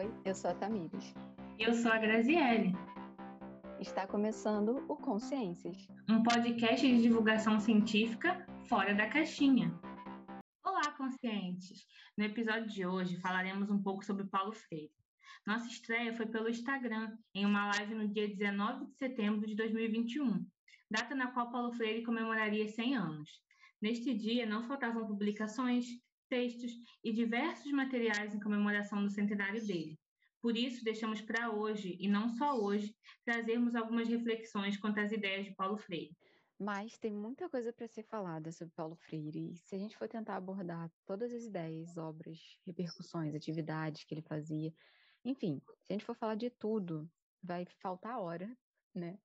Oi, eu sou a Tamires. Eu sou a Graziele. Está começando o Consciências, um podcast de divulgação científica fora da caixinha. Olá, conscientes! No episódio de hoje falaremos um pouco sobre Paulo Freire. Nossa estreia foi pelo Instagram, em uma live no dia 19 de setembro de 2021, data na qual Paulo Freire comemoraria 100 anos. Neste dia, não faltavam publicações, textos e diversos materiais em comemoração do centenário dele. Por isso, deixamos para hoje, e não só hoje, trazermos algumas reflexões quanto às ideias de Paulo Freire. Mas tem muita coisa para ser falada sobre Paulo Freire, e se a gente for tentar abordar todas as ideias, obras, repercussões, atividades que ele fazia, enfim, se a gente for falar de tudo, vai faltar hora, né?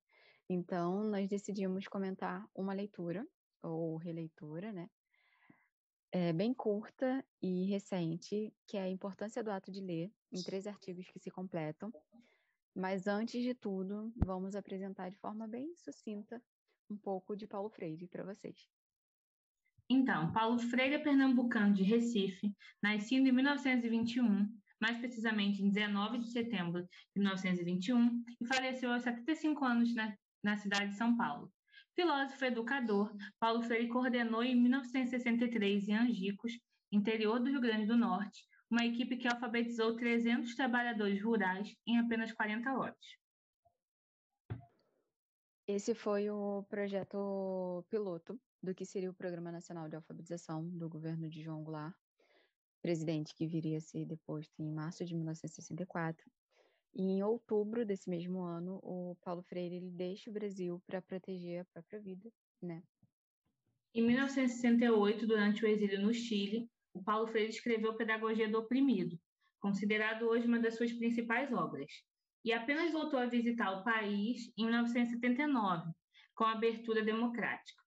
Então, nós decidimos comentar uma leitura, ou releitura, né? É bem curta e recente, que é a importância do ato de ler, em três artigos que se completam. Mas antes de tudo, vamos apresentar de forma bem sucinta um pouco de Paulo Freire para vocês. Então, Paulo Freire é pernambucano de Recife, nascido em 1921, mais precisamente em 19 de setembro de 1921, e faleceu aos 75 anos na, na cidade de São Paulo. Filósofo educador, Paulo Freire coordenou em 1963 em Angicos, interior do Rio Grande do Norte, uma equipe que alfabetizou 300 trabalhadores rurais em apenas 40 horas. Esse foi o projeto piloto do que seria o Programa Nacional de Alfabetização do governo de João Goulart, presidente que viria a ser deposto em março de 1964. E em outubro desse mesmo ano, o Paulo Freire ele deixa o Brasil para proteger a própria vida, né? Em 1968, durante o exílio no Chile, o Paulo Freire escreveu Pedagogia do Oprimido, considerado hoje uma das suas principais obras, e apenas voltou a visitar o país em 1979, com a abertura democrática.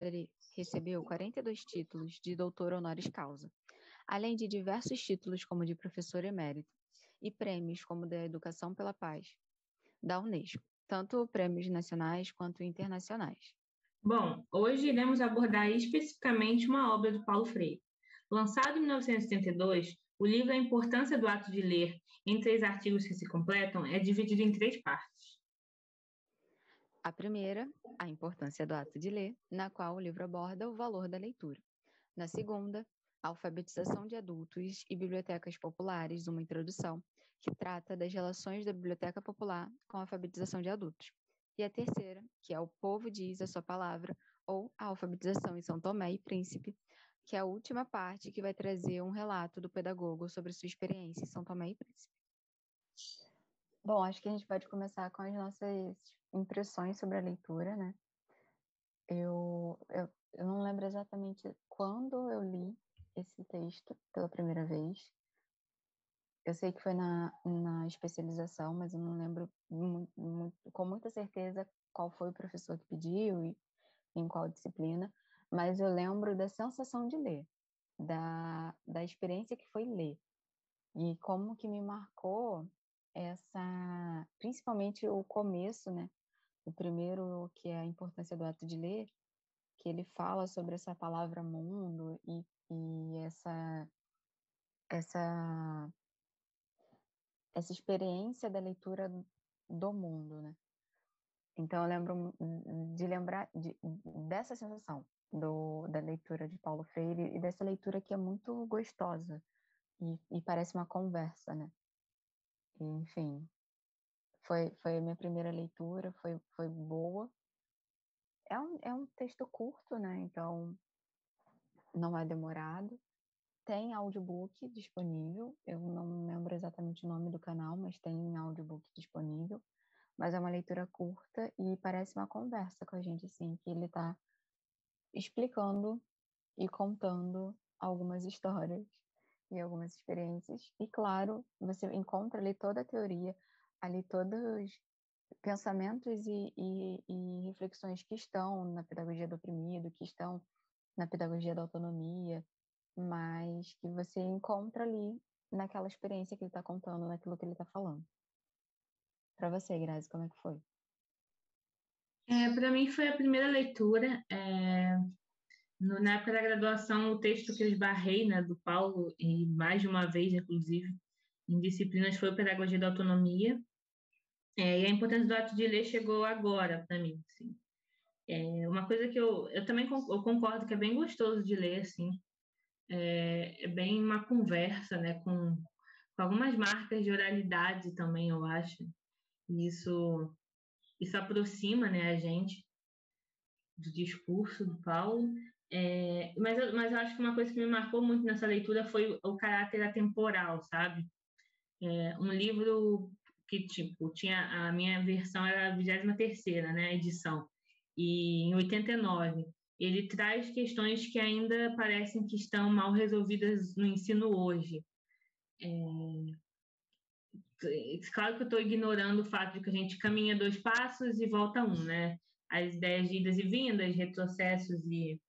Ele recebeu 42 títulos de doutor honoris causa, além de diversos títulos como de professor emérito e prêmios como da Educação pela Paz, da Unesco, tanto prêmios nacionais quanto internacionais. Bom, hoje iremos abordar especificamente uma obra do Paulo Freire, Lançado em 1972, o livro A Importância do Ato de Ler, em três artigos que se completam, é dividido em três partes. A primeira, a importância do ato de ler, na qual o livro aborda o valor da leitura. Na segunda, a alfabetização de adultos e bibliotecas populares, uma introdução, que trata das relações da biblioteca popular com a alfabetização de adultos. E a terceira, que é o povo diz a sua palavra, ou a alfabetização em São Tomé e Príncipe, que é a última parte que vai trazer um relato do pedagogo sobre sua experiência em São Tomé e Príncipe. Bom, acho que a gente pode começar com as nossas impressões sobre a leitura, né? Eu, eu, eu não lembro exatamente quando eu li esse texto pela primeira vez. Eu sei que foi na, na especialização, mas eu não lembro muito, muito, com muita certeza qual foi o professor que pediu e em qual disciplina mas eu lembro da sensação de ler, da, da experiência que foi ler. E como que me marcou essa, principalmente o começo, né? O primeiro, que é a importância do ato de ler, que ele fala sobre essa palavra mundo e, e essa, essa, essa experiência da leitura do mundo, né? Então eu lembro de lembrar de, dessa sensação do, da leitura de Paulo Freire e dessa leitura que é muito gostosa e, e parece uma conversa, né? Enfim, foi, foi a minha primeira leitura, foi, foi boa. É um, é um texto curto, né? Então, não é demorado. Tem audiobook disponível. Eu não lembro exatamente o nome do canal, mas tem audiobook disponível. Mas é uma leitura curta e parece uma conversa com a gente, assim, que ele está explicando e contando algumas histórias e algumas experiências. E, claro, você encontra ali toda a teoria, ali todos os pensamentos e, e, e reflexões que estão na pedagogia do oprimido, que estão na pedagogia da autonomia, mas que você encontra ali naquela experiência que ele está contando, naquilo que ele está falando. Para você, Grazi, como é que foi? É, para mim foi a primeira leitura. É, no, na época da graduação, o texto que eu esbarrei, né, do Paulo, e mais de uma vez, inclusive, em disciplinas foi Pedagogia da Autonomia, é, e a importância do ato de ler chegou agora para mim, assim. É uma coisa que eu, eu também eu concordo que é bem gostoso de ler, assim. É, é bem uma conversa, né, com, com algumas marcas de oralidade também, eu acho. E isso, isso aproxima, né, a gente do discurso do Paulo. É, mas, eu, mas eu acho que uma coisa que me marcou muito nessa leitura foi o caráter atemporal, sabe? É, um livro que, tipo, tinha a minha versão era a 23 né, edição, e em 89. Ele traz questões que ainda parecem que estão mal resolvidas no ensino hoje. É... Claro que eu estou ignorando o fato de que a gente caminha dois passos e volta um, né? As ideias de idas e vindas, retrocessos e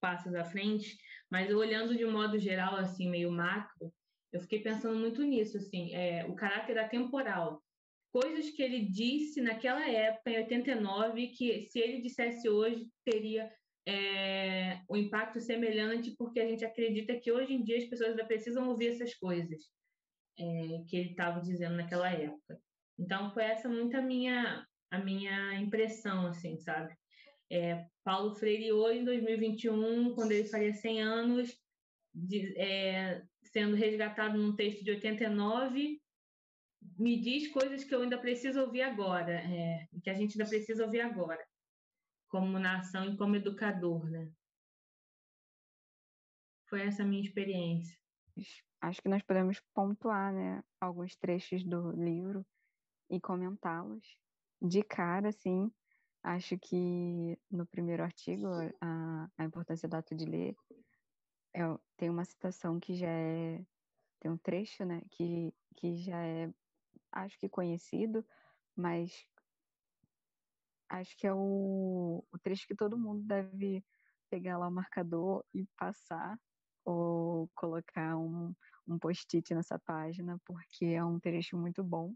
passos à frente, mas olhando de um modo geral, assim, meio macro, eu fiquei pensando muito nisso, assim, é, o caráter atemporal. Coisas que ele disse naquela época, em 89, que se ele dissesse hoje, teria é, um impacto semelhante, porque a gente acredita que hoje em dia as pessoas ainda precisam ouvir essas coisas é, que ele estava dizendo naquela época. Então, foi essa muito a minha, a minha impressão, assim, sabe? É, Paulo Freire, hoje, em 2021, quando ele faria 100 anos, de, é, sendo resgatado num texto de 89, me diz coisas que eu ainda preciso ouvir agora, é, que a gente ainda precisa ouvir agora, como nação e como educador, né? Foi essa a minha experiência. Acho que nós podemos pontuar, né, alguns trechos do livro e comentá-los. De cara, assim, acho que no primeiro artigo, a, a importância do ato de ler, é, tem uma citação que já é, tem um trecho, né, que, que já é, acho que conhecido, mas acho que é o, o trecho que todo mundo deve pegar lá o marcador e passar, ou colocar um, um post-it nessa página, porque é um trecho muito bom,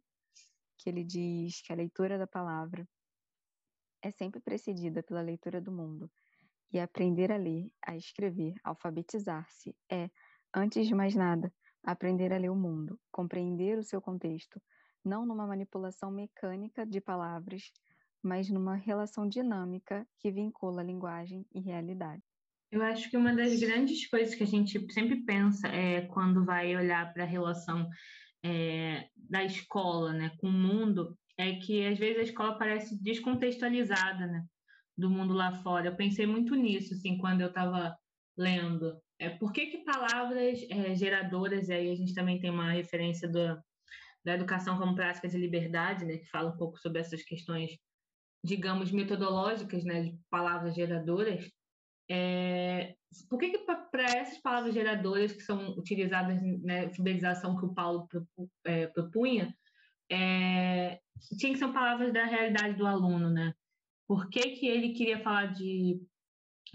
que ele diz que a leitura da palavra é sempre precedida pela leitura do mundo, e aprender a ler, a escrever, alfabetizar-se é, antes de mais nada, aprender a ler o mundo, compreender o seu contexto, não numa manipulação mecânica de palavras, mas numa relação dinâmica que vincula linguagem e realidade. Eu acho que uma das grandes coisas que a gente sempre pensa é quando vai olhar para a relação é, da escola né, com o mundo é que às vezes a escola parece descontextualizada, né? do mundo lá fora. Eu pensei muito nisso, assim, quando eu estava lendo. É, por que, que palavras é, geradoras, aí a gente também tem uma referência do, da educação como prática de liberdade, né, que fala um pouco sobre essas questões, digamos, metodológicas, né, de palavras geradoras. É, por que, que para essas palavras geradoras que são utilizadas na né, fidelização que o Paulo é, propunha, é, tinha que ser palavras da realidade do aluno, né? por que, que ele queria falar de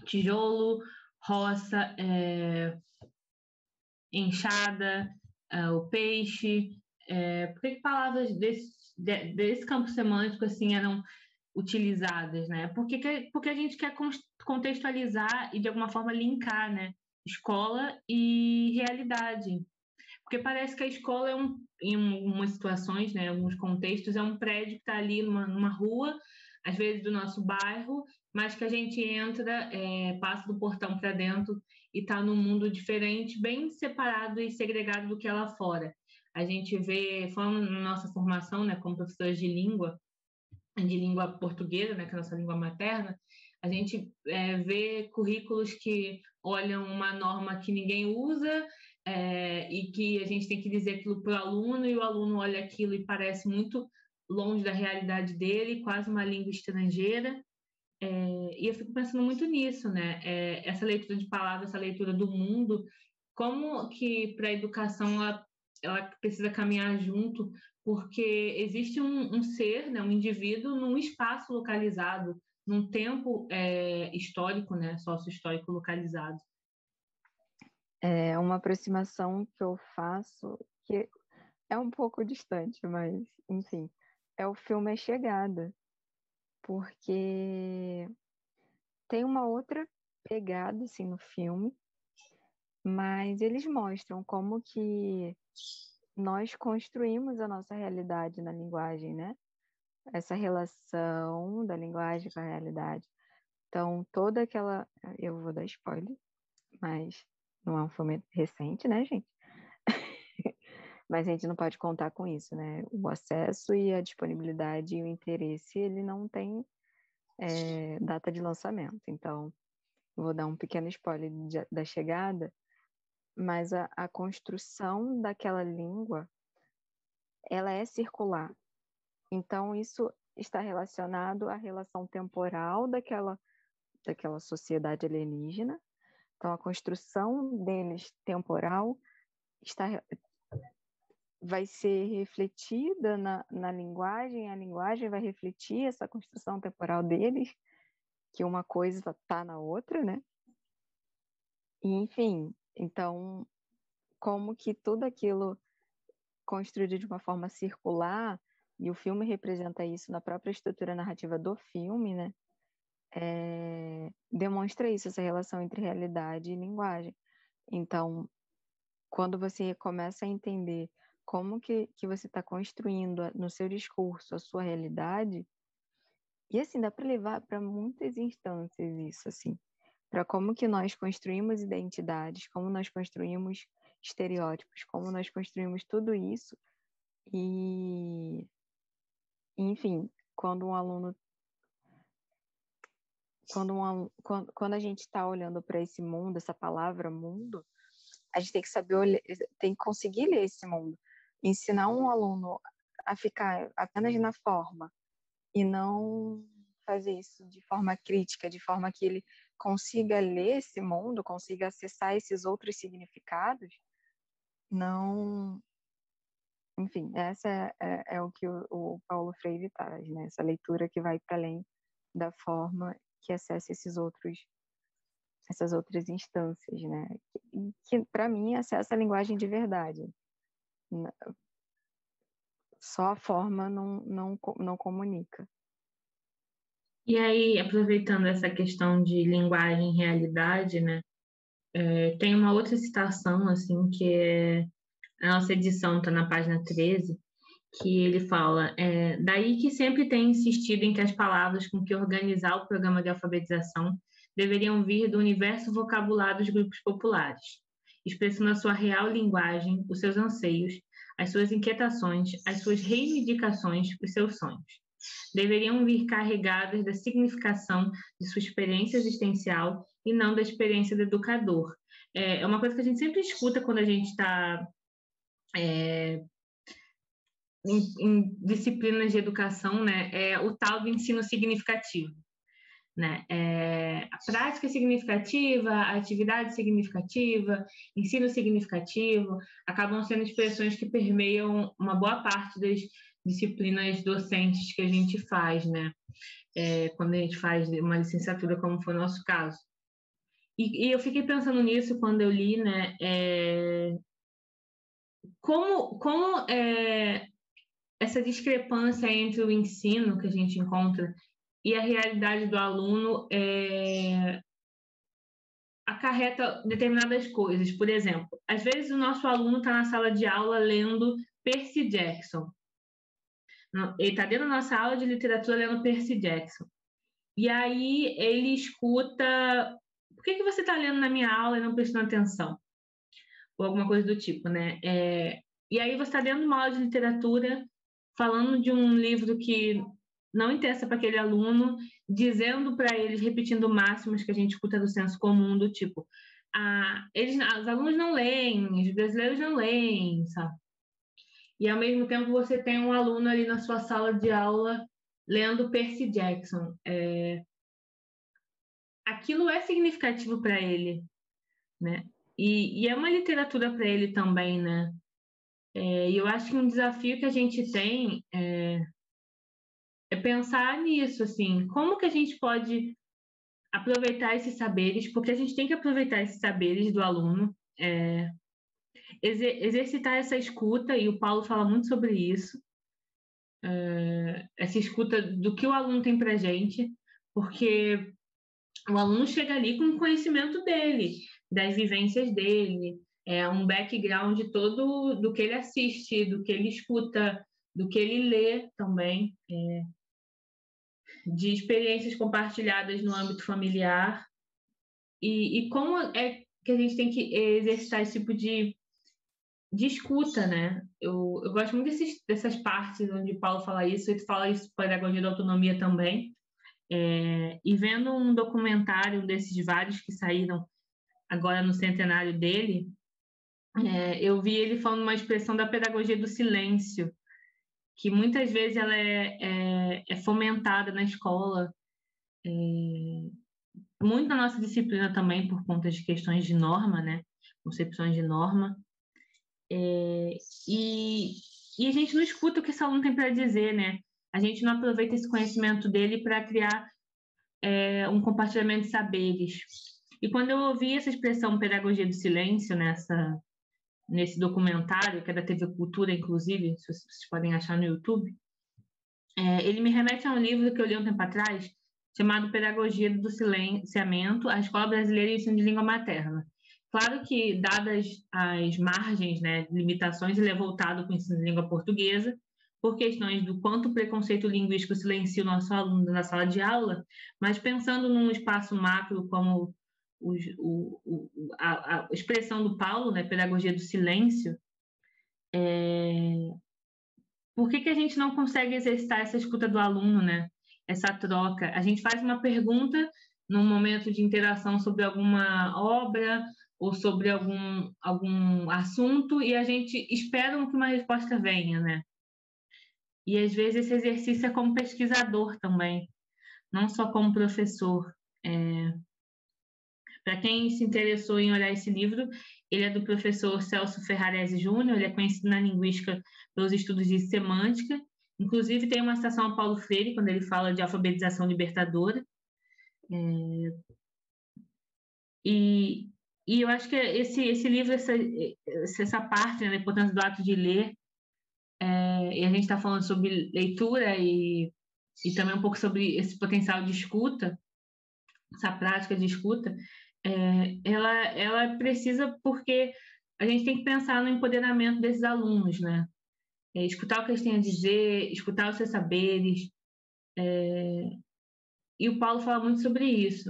tijolo, roça, é, enxada, é, o peixe, é, por que, que palavras desse, de, desse campo semântico assim eram utilizadas, né? Porque, porque a gente quer contextualizar e de alguma forma linkar, né? Escola e realidade. Porque parece que a escola é um, em algumas situações, né, em alguns contextos, é um prédio que está ali numa, numa rua às vezes do nosso bairro, mas que a gente entra, é, passa do portão para dentro e está num mundo diferente, bem separado e segregado do que é lá fora. A gente vê, falando na nossa formação, né, como professores de língua, de língua portuguesa, né, que é a nossa língua materna, a gente é, vê currículos que olham uma norma que ninguém usa é, e que a gente tem que dizer aquilo para o aluno e o aluno olha aquilo e parece muito longe da realidade dele, quase uma língua estrangeira. É, e eu fico pensando muito nisso, né? É, essa leitura de palavras, essa leitura do mundo, como que para a educação ela, ela, precisa caminhar junto, porque existe um, um, ser, né, um indivíduo num espaço localizado, num tempo é, histórico, né, sócio-histórico localizado. É uma aproximação que eu faço que é um pouco distante, mas enfim, é o filme A Chegada, porque tem uma outra pegada assim no filme, mas eles mostram como que nós construímos a nossa realidade na linguagem, né? Essa relação da linguagem com a realidade. Então, toda aquela. Eu vou dar spoiler, mas não é um filme recente, né, gente? mas a gente não pode contar com isso, né? O acesso e a disponibilidade e o interesse, ele não tem é, data de lançamento. Então, vou dar um pequeno spoiler da chegada, mas a, a construção daquela língua, ela é circular. Então, isso está relacionado à relação temporal daquela, daquela sociedade alienígena. Então, a construção deles temporal está, vai ser refletida na, na linguagem, a linguagem vai refletir essa construção temporal deles, que uma coisa está na outra, né? E, enfim, então, como que tudo aquilo construído de uma forma circular, e o filme representa isso na própria estrutura narrativa do filme, né? É, demonstra isso, essa relação entre realidade e linguagem. Então, quando você começa a entender como que, que você está construindo no seu discurso a sua realidade, e assim, dá para levar para muitas instâncias isso, assim para como que nós construímos identidades, como nós construímos estereótipos, como nós construímos tudo isso. E, enfim, quando um aluno quando, um, quando, quando a gente está olhando para esse mundo, essa palavra mundo, a gente tem que saber olhar, tem que conseguir ler esse mundo. Ensinar um aluno a ficar apenas na forma e não fazer isso de forma crítica, de forma que ele consiga ler esse mundo, consiga acessar esses outros significados, não. Enfim, essa é, é, é o que o, o, Paulo Freire traz, né? Essa leitura que vai para além da forma que acessa esses outros essas outras instâncias, né? Que, para mim acessa a linguagem de verdade. Só a forma não, não, não comunica. E aí, aproveitando essa questão de linguagem e realidade, né? É, tem uma outra citação, assim, que é a nossa edição está na página 13, que ele fala: é, daí que sempre tem insistido em que as palavras com que organizar o programa de alfabetização deveriam vir do universo vocabulário dos grupos populares, expressando a sua real linguagem, os seus anseios, as suas inquietações, as suas reivindicações, os seus sonhos deveriam vir carregadas da significação de sua experiência existencial e não da experiência do educador. É, é uma coisa que a gente sempre escuta quando a gente está é, em, em, disciplinas de educação, né? É o tal do ensino significativo. Né? É, a prática significativa, a atividade significativa, ensino significativo, acabam sendo expressões que permeiam uma boa parte das disciplinas docentes que a gente faz, né? É, quando a gente faz uma licenciatura, como foi o nosso caso. E, e eu fiquei pensando nisso quando eu li, né? É, como como é, essa discrepância entre o ensino que a gente encontra e a realidade do aluno é, acarreta determinadas coisas. Por exemplo, às vezes o nosso aluno está na sala de aula lendo Percy Jackson. Ele está dentro da nossa aula de literatura lendo Percy Jackson. E aí ele escuta. Por que, que você está lendo na minha aula e não prestando atenção? Ou alguma coisa do tipo, né? É... E aí você está de uma aula de literatura falando de um livro que não interessa para aquele aluno, dizendo para eles, repetindo máximas que a gente escuta do senso comum, do tipo, ah, eles, os alunos não leem, os brasileiros não leem, sabe? E ao mesmo tempo você tem um aluno ali na sua sala de aula lendo Percy Jackson. É... Aquilo é significativo para ele, né? E, e, é uma literatura para ele também, né? É, e eu acho que um desafio que a gente tem é, é pensar nisso, assim, como que a gente pode aproveitar esses saberes, porque a gente tem que aproveitar esses saberes do aluno, é, exer exercitar essa escuta, e o Paulo fala muito sobre isso, é, essa escuta do que o aluno tem para gente, porque o aluno chega ali com o conhecimento dele, das vivências dele, é, um background todo do que ele assiste, do que ele escuta, do que ele lê também, é, de experiências compartilhadas no âmbito familiar. E, e como é que a gente tem que exercitar esse tipo de, de escuta, né? Eu, eu gosto muito desses, dessas partes onde Paulo fala isso, e fala isso pedagogia da autonomia também. É, e vendo um documentário desses vários que saíram agora no centenário dele, é, eu vi ele falando uma expressão da pedagogia do silêncio, que muitas vezes ela é, é, é fomentada na escola, é, muito na nossa disciplina também, por conta de questões de norma, né? Concepções de norma. É, e, e a gente não escuta o que esse aluno tem para dizer, né? A gente não aproveita esse conhecimento dele para criar é, um compartilhamento de saberes. E quando eu ouvi essa expressão pedagogia do silêncio nessa nesse documentário, que é da TV Cultura, inclusive, se vocês podem achar no YouTube, é, ele me remete a um livro que eu li um tempo atrás, chamado Pedagogia do Silenciamento, a Escola Brasileira e Ensino de Língua Materna. Claro que, dadas as margens, né, limitações, ele é voltado para o ensino de língua portuguesa, por questões do quanto o preconceito linguístico silencia o nosso aluno na sala de aula, mas pensando num espaço macro como o, o, a, a, expressão do Paulo, né, pedagogia do silêncio, é... por que, que a gente não consegue exercitar essa escuta do aluno, né? essa troca. A gente faz uma pergunta num momento de interação sobre alguma obra ou sobre algum, algum assunto e a gente espera que uma resposta venha, né? E às vezes esse exercício é como pesquisador também, não só como professor. É... Para quem se interessou em olhar esse livro, ele é do professor Celso Ferrarese Júnior, ele é conhecido na linguística pelos estudos de semântica Inclusive, tem uma citação a Paulo Freire, quando ele fala de alfabetização libertadora. É... E, e eu acho que esse, esse livro, essa, essa parte né, da importância do ato de ler, é, e a gente está falando sobre leitura e, e também um pouco sobre esse potencial de escuta, essa prática de escuta, é, ela, ela precisa porque a gente tem que pensar no empoderamento desses alunos, né? é, escutar o que eles têm a dizer, escutar os seus saberes. É... E o Paulo fala muito sobre isso,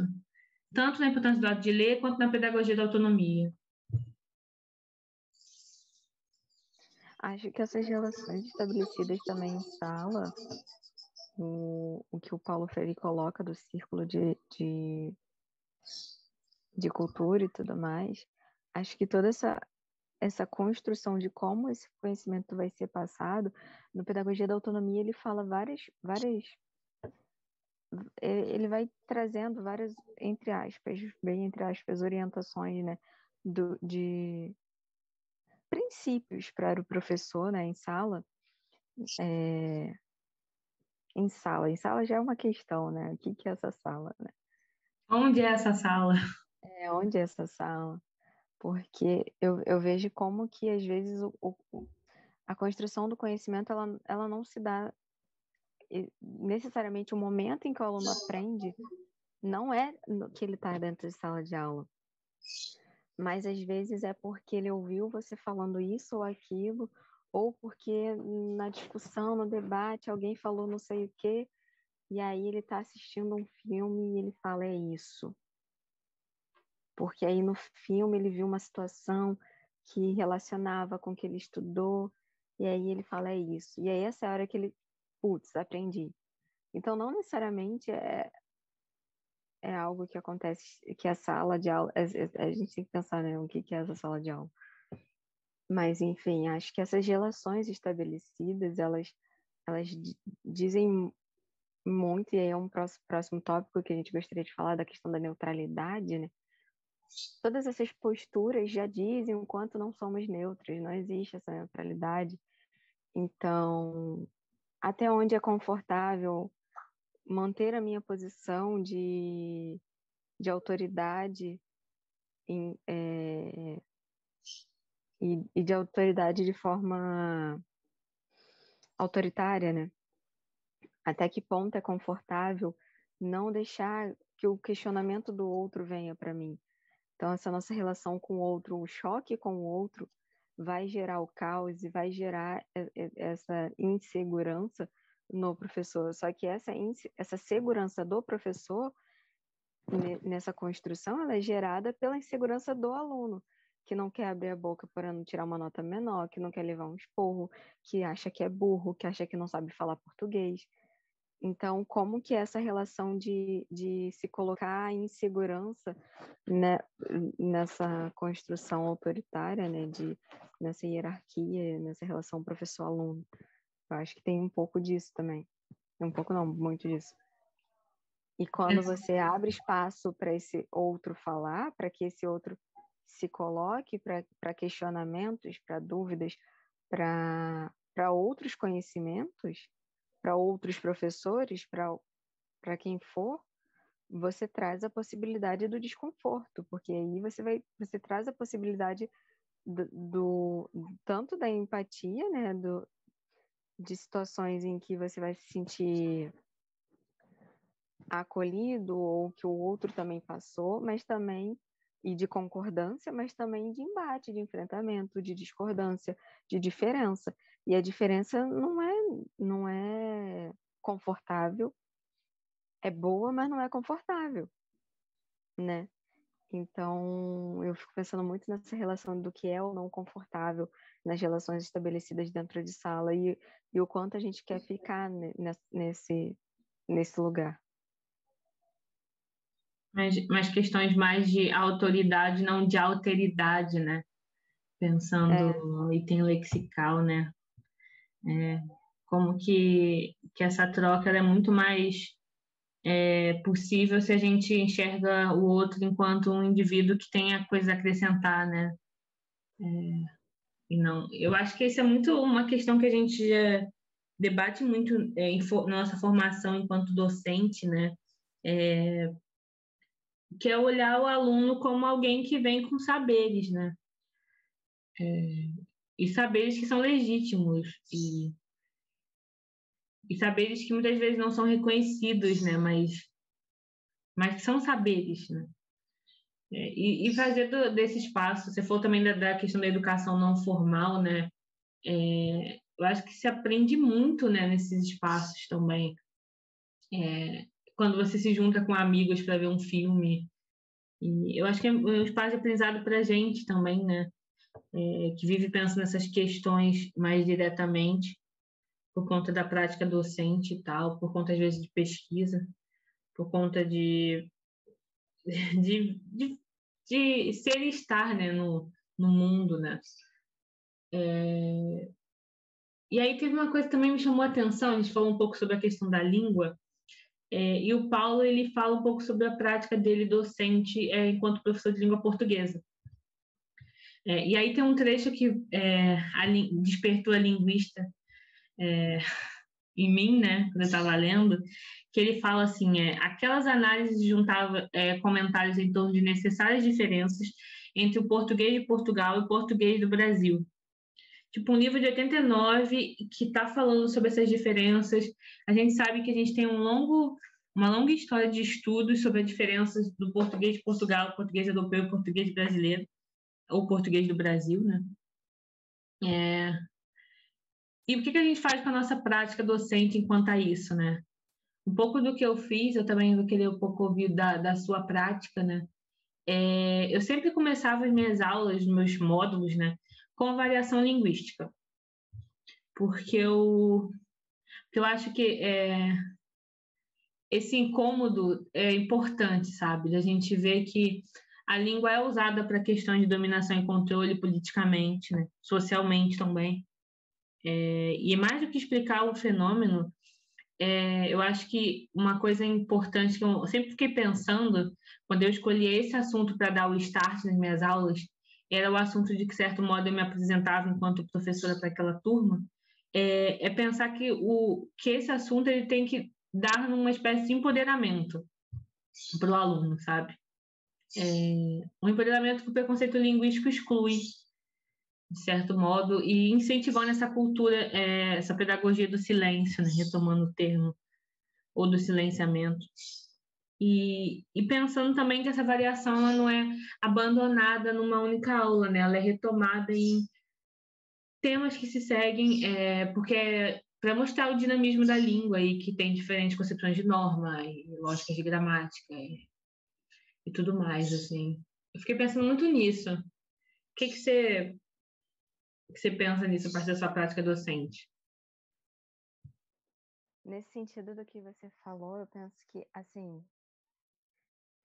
tanto na importância do ato de ler, quanto na pedagogia da autonomia. Acho que essas relações estabelecidas também em sala, o, o que o Paulo Freire coloca do círculo de, de, de cultura e tudo mais, acho que toda essa essa construção de como esse conhecimento vai ser passado, no Pedagogia da Autonomia ele fala várias, várias ele vai trazendo várias, entre aspas, bem entre aspas, orientações, né, do, de princípios para o professor, né, em sala, é, em sala, em sala já é uma questão, né, o que, que é essa sala, né? Onde é essa sala? É, onde é essa sala? porque eu, eu vejo como que às vezes o, o, a construção do conhecimento ela, ela não se dá necessariamente o momento em que o aluno aprende não é que ele está dentro de sala de aula, mas às vezes é porque ele ouviu você falando isso ou aquilo, ou porque na discussão, no debate, alguém falou não sei o quê, e aí ele está assistindo um filme e ele fala é isso porque aí no filme ele viu uma situação que relacionava com o que ele estudou, e aí ele fala é isso. E aí essa é a hora que ele, putz, aprendi. Então não necessariamente é é algo que acontece que a sala de aula, a, a gente tem que pensar, né, o que que é essa sala de aula. Mas enfim, acho que essas relações estabelecidas, elas elas dizem muito, e aí é um próximo, próximo tópico que a gente gostaria de falar da questão da neutralidade, né? todas essas posturas já dizem o quanto não somos neutros, não existe essa neutralidade. Então, até onde é confortável manter a minha posição de, de autoridade em, é, e, e de autoridade de forma autoritária, né? Até que ponto é confortável não deixar que o questionamento do outro venha para mim? Então, essa nossa relação com o outro, o choque com o outro, vai gerar o caos e vai gerar essa insegurança no professor. Só que essa, essa segurança do professor nessa construção ela é gerada pela insegurança do aluno, que não quer abrir a boca para não tirar uma nota menor, que não quer levar um esporro, que acha que é burro, que acha que não sabe falar português. Então, como que essa relação de, de se colocar em segurança né, nessa construção autoritária, né, de, nessa hierarquia, nessa relação professor-aluno? Eu acho que tem um pouco disso também. Um pouco não, muito disso. E quando você abre espaço para esse outro falar, para que esse outro se coloque para questionamentos, para dúvidas, para outros conhecimentos, para outros professores, para quem for, você traz a possibilidade do desconforto, porque aí você vai, você traz a possibilidade do, do tanto da empatia, né, do, de situações em que você vai se sentir acolhido ou que o outro também passou, mas também e de concordância, mas também de embate, de enfrentamento, de discordância, de diferença. E a diferença não é não é confortável, é boa, mas não é confortável, né? Então, eu fico pensando muito nessa relação do que é ou não confortável nas relações estabelecidas dentro de sala e, e o quanto a gente quer ficar nesse, nesse lugar. Mas, mas questões mais de autoridade, não de alteridade, né? Pensando é. no item lexical, né? É, como que, que essa troca é muito mais é, possível se a gente enxerga o outro enquanto um indivíduo que tenha coisa a acrescentar, né? É, e não, eu acho que isso é muito uma questão que a gente já debate muito é, em for, nossa formação enquanto docente, né? É, que é olhar o aluno como alguém que vem com saberes, né? É, e saberes que são legítimos e e saberes que muitas vezes não são reconhecidos, né? Mas, mas são saberes, né? É, e, e, fazer do, desse espaço, você falou também da, da, questão da educação não formal, né? É, eu acho que se aprende muito, né, nesses espaços também. É, quando você se junta com amigos para ver um filme. E eu acho que é um espaço de aprendizado para a gente também, né? É, que vive pensando nessas questões mais diretamente por conta da prática docente e tal, por conta, às vezes, de pesquisa, por conta de, de, de, de ser e estar né, no, no mundo, né? É... E aí teve uma coisa que também me chamou a atenção, a gente falou um pouco sobre a questão da língua, é, e o Paulo ele fala um pouco sobre a prática dele docente é, enquanto professor de língua portuguesa. É, e aí tem um trecho que é, a, despertou a linguista é, em mim, né, quando eu estava lendo, que ele fala assim, é, aquelas análises juntavam é, comentários em torno de necessárias diferenças entre o português de Portugal e o português do Brasil. Tipo, um livro de 89 que está falando sobre essas diferenças. A gente sabe que a gente tem um longo, uma longa história de estudos sobre as diferenças do português de Portugal, português europeu e português brasileiro, ou português do Brasil, né? É, e o que, a gente faz com a nossa prática docente enquanto a isso, né? Um pouco do que eu fiz, eu também vou querer um pouco ouvir da, da sua prática, né? É, eu sempre começava as minhas aulas, meus módulos, né, com variação linguística, porque eu, porque eu acho que é, esse incômodo é importante, sabe? A gente vê que a língua é usada para questões de dominação e controle politicamente, né? socialmente também. É, e mais do que explicar o fenômeno, é, eu acho que uma coisa importante que eu sempre fiquei pensando quando eu escolhi esse assunto para dar o start nas minhas aulas era o assunto de que, certo modo, eu me apresentava enquanto professora para aquela turma, é, é, pensar que, o, que esse assunto ele tem que dar uma espécie de empoderamento para o aluno, sabe? É, um empoderamento que o preconceito linguístico exclui, de certo modo, e incentivando essa cultura, é, essa pedagogia do silêncio, né, retomando o termo, ou do silenciamento. E, e pensando também que essa variação não é abandonada numa única aula, né? Ela é retomada em temas que se seguem, é, porque para mostrar o dinamismo da língua e que tem diferentes concepções de norma e lógicas de gramática e, e tudo mais, assim. Eu fiquei pensando muito nisso. O que, que você que você pensa nisso a partir da sua prática docente? Nesse sentido do que você falou, eu penso que, assim,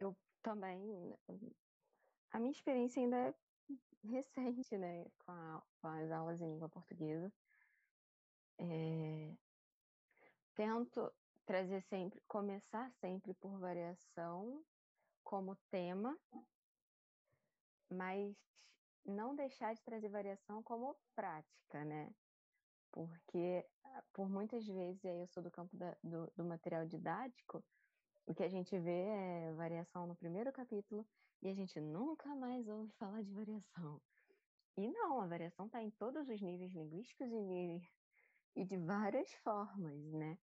eu também. A minha experiência ainda é recente, né, com, a, com as aulas em língua portuguesa. É, tento trazer sempre, começar sempre por variação como tema, mas não deixar de trazer variação como prática, né? Porque ah, por muitas vezes, aí eu sou do campo da, do, do material didático, o que a gente vê é variação no primeiro capítulo e a gente nunca mais ouve falar de variação. E não, a variação está em todos os níveis linguísticos e, e de várias formas, né?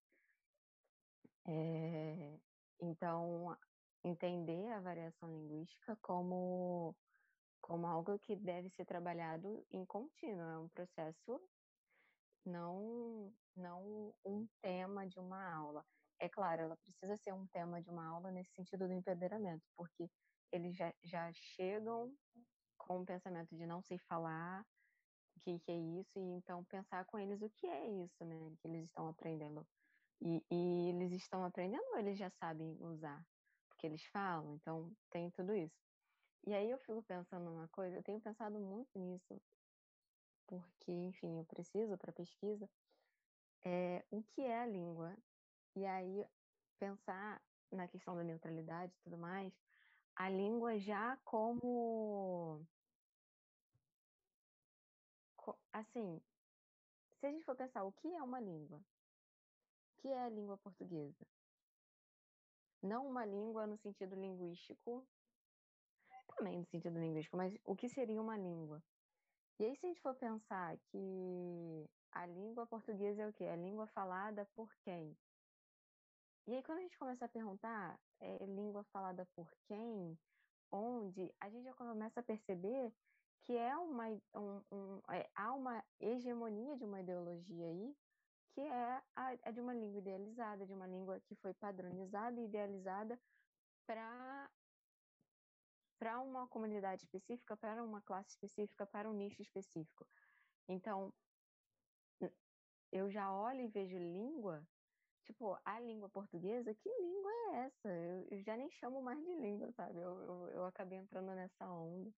É, então, entender a variação linguística como como algo que deve ser trabalhado em contínuo, é um processo, não, não um tema de uma aula. É claro, ela precisa ser um tema de uma aula nesse sentido do empoderamento, porque eles já, já chegam com o pensamento de não sei falar o que, que é isso, e então pensar com eles o que é isso, né, que eles estão aprendendo. E, e eles estão aprendendo ou eles já sabem usar? Porque eles falam, então tem tudo isso. E aí eu fico pensando uma coisa, eu tenho pensado muito nisso, porque, enfim, eu preciso para pesquisa, é, o que é a língua? E aí pensar na questão da neutralidade e tudo mais, a língua já como assim, se a gente for pensar o que é uma língua, o que é a língua portuguesa? Não uma língua no sentido linguístico, também no sentido linguístico, mas o que seria uma língua? E aí, se a gente for pensar que a língua portuguesa é o quê? A língua falada por quem? E aí, quando a gente começa a perguntar, é língua falada por quem? Onde? A gente já começa a perceber que é uma, um, um, é, há uma hegemonia de uma ideologia aí, que é a, a de uma língua idealizada, de uma língua que foi padronizada e idealizada para para uma comunidade específica, para uma classe específica, para um nicho específico. Então, eu já olho e vejo língua, tipo, a língua portuguesa, que língua é essa? Eu, eu já nem chamo mais de língua, sabe? Eu, eu, eu acabei entrando nessa onda.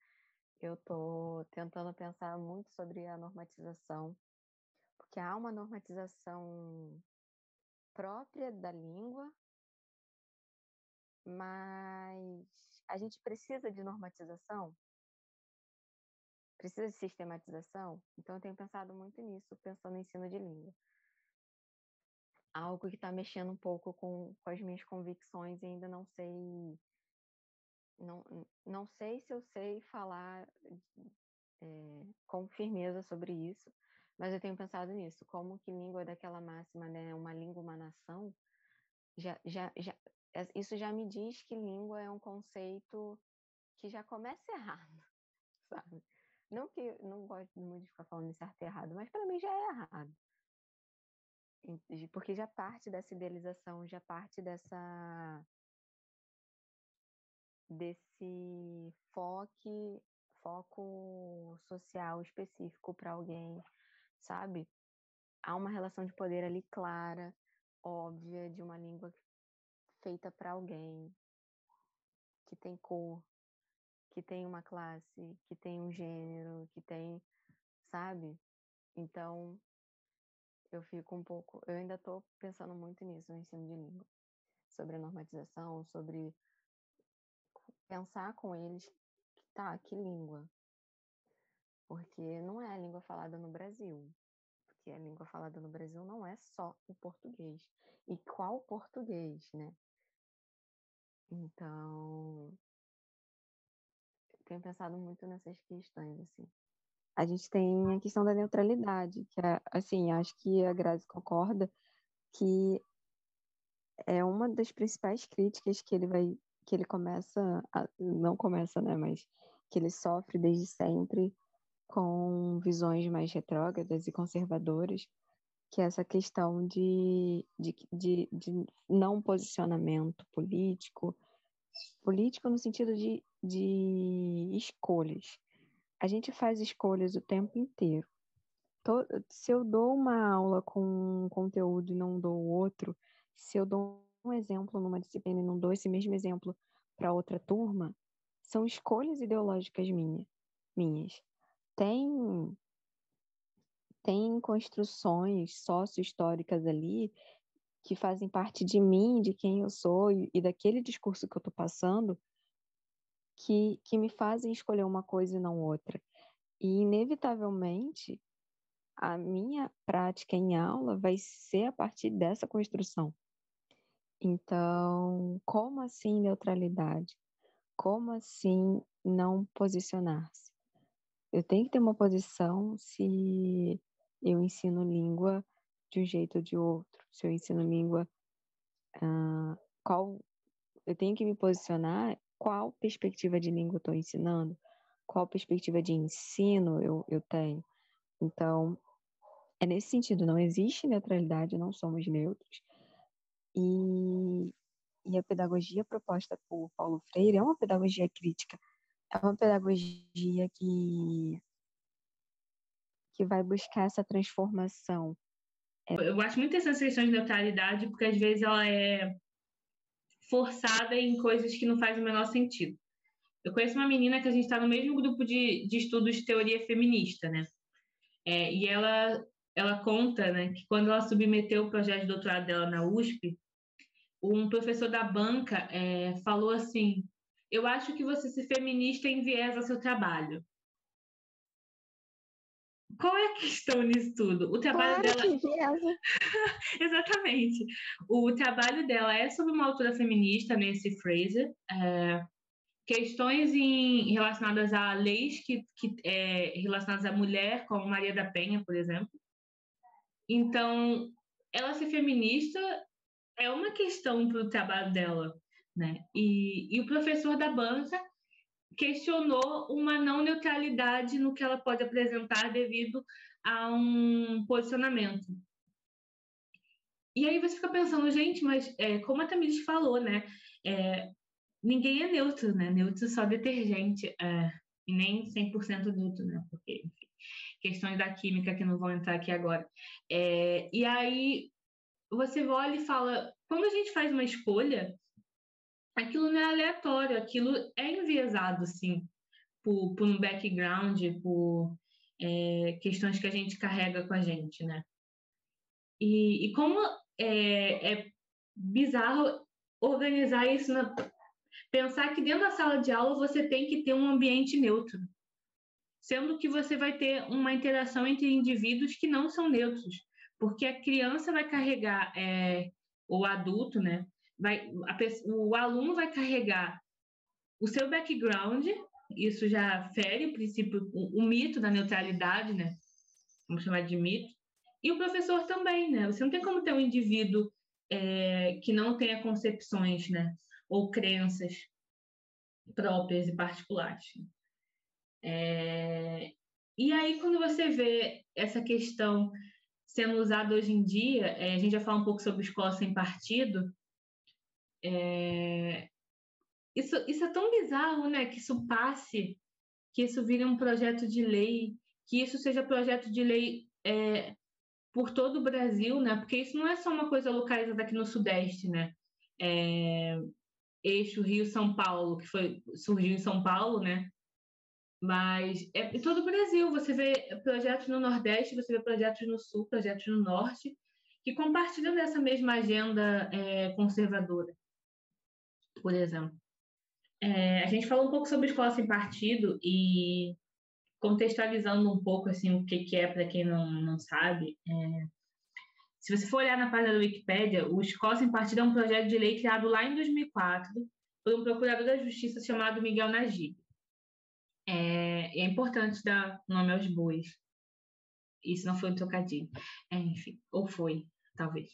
Eu tô tentando pensar muito sobre a normatização, porque há uma normatização própria da língua, mas a gente precisa de normatização? Precisa de sistematização? Então, eu tenho pensado muito nisso, pensando em ensino de língua. Algo que está mexendo um pouco com, com as minhas convicções e ainda não sei. Não, não sei se eu sei falar é, com firmeza sobre isso, mas eu tenho pensado nisso, como que língua daquela máxima, né, uma língua, uma nação, já, já, já, isso já me diz que língua é um conceito que já começa errado, sabe? Não que não gosto muito de ficar falando certo e errado, mas para mim já é errado. Porque já parte dessa idealização, já parte dessa desse foque, foco social específico para alguém, sabe? Há uma relação de poder ali clara, óbvia, de uma língua feita para alguém, que tem cor, que tem uma classe, que tem um gênero, que tem, sabe? Então, eu fico um pouco, eu ainda estou pensando muito nisso no ensino de língua, sobre a normatização, sobre pensar com eles, tá, que língua? Porque não é a língua falada no Brasil, porque a língua falada no Brasil não é só o português. E qual português, né? Então, tenho pensado muito nessas questões, assim. A gente tem a questão da neutralidade, que é, assim, acho que a Grazi concorda que é uma das principais críticas que ele vai que ele começa a, não começa, né, mas que ele sofre desde sempre com visões mais retrógradas e conservadoras, que é essa questão de, de, de, de não posicionamento político, político no sentido de, de escolhas. A gente faz escolhas o tempo inteiro. Se eu dou uma aula com um conteúdo e não dou outro, se eu dou um exemplo numa disciplina e não dou esse mesmo exemplo para outra turma, são escolhas ideológicas minha, minhas. Tem tem construções sócio-históricas ali que fazem parte de mim, de quem eu sou e, e daquele discurso que eu estou passando, que, que me fazem escolher uma coisa e não outra. E, inevitavelmente, a minha prática em aula vai ser a partir dessa construção. Então, como assim neutralidade? Como assim não posicionar-se? Eu tenho que ter uma posição se eu ensino língua de um jeito ou de outro. Se eu ensino língua, uh, qual eu tenho que me posicionar qual perspectiva de língua eu estou ensinando, qual perspectiva de ensino eu, eu tenho. Então, é nesse sentido, não existe neutralidade, não somos neutros. E, e a pedagogia proposta por Paulo Freire é uma pedagogia crítica, é uma pedagogia que, que vai buscar essa transformação. É... Eu acho muito essa questão de neutralidade, porque às vezes ela é forçada em coisas que não fazem o menor sentido. Eu conheço uma menina que a gente está no mesmo grupo de, de estudos de teoria feminista, né? É, e ela ela conta né, que quando ela submeteu o projeto de doutorado dela na USP, um professor da banca é, falou assim: Eu acho que você se feminista enviesa seu trabalho. Qual é a questão nisso tudo? O trabalho claro dela. Exatamente. O trabalho dela é sobre uma autora feminista, Nancy Fraser. É, questões em, relacionadas a leis que, que é, relacionadas à mulher, como Maria da Penha, por exemplo. Então, ela ser feminista é uma questão para o trabalho dela, né? E, e o professor da banca questionou uma não neutralidade no que ela pode apresentar devido a um posicionamento. E aí você fica pensando, gente, mas é, como a Tamiris falou, né? É, ninguém é neutro, né? Neutro só detergente, é, e nem 100% neutro, né? Porque, enfim, questões da química que não vão entrar aqui agora. É, e aí você olha e fala, quando a gente faz uma escolha, aquilo não é aleatório, aquilo é enviesado, sim, por, por um background, por é, questões que a gente carrega com a gente, né? E, e como é, é, bizarro organizar isso, na... pensar que dentro da sala de aula você tem que ter um ambiente neutro, sendo que você vai ter uma interação entre indivíduos que não são neutros, porque a criança vai carregar é, o adulto, né? Vai, o aluno vai carregar o seu background, isso já fere o princípio, o, o mito da neutralidade, né? Vamos chamar de mito. E o professor também, né? Você não tem como ter um indivíduo é, que não tenha concepções, né? Ou crenças próprias e particulares. É... E aí, quando você vê essa questão sendo usada hoje em dia, é, a gente já fala um pouco sobre escola sem partido, é... isso, isso é tão bizarro, né? Que isso passe, que isso vire um projeto de lei, que isso seja projeto de lei é, por todo o Brasil, né? Porque isso não é só uma coisa localizada aqui no Sudeste, né? É, eixo Rio-São Paulo, que foi surgiu em São Paulo, né? Mas é em todo o Brasil, você vê projetos no Nordeste, você vê projetos no Sul, projetos no Norte, que compartilham dessa mesma agenda é, conservadora, por exemplo. É, a gente falou um pouco sobre escola sem partido e contextualizando um pouco assim o que, que é para quem não, não sabe. É, se você for olhar na página da Wikipédia, o Escola Sem Partido é um projeto de lei criado lá em 2004 por um procurador da Justiça chamado Miguel Najib. É, é importante dar nome aos bois. Isso não foi um trocadilho. É, enfim, ou foi. Talvez.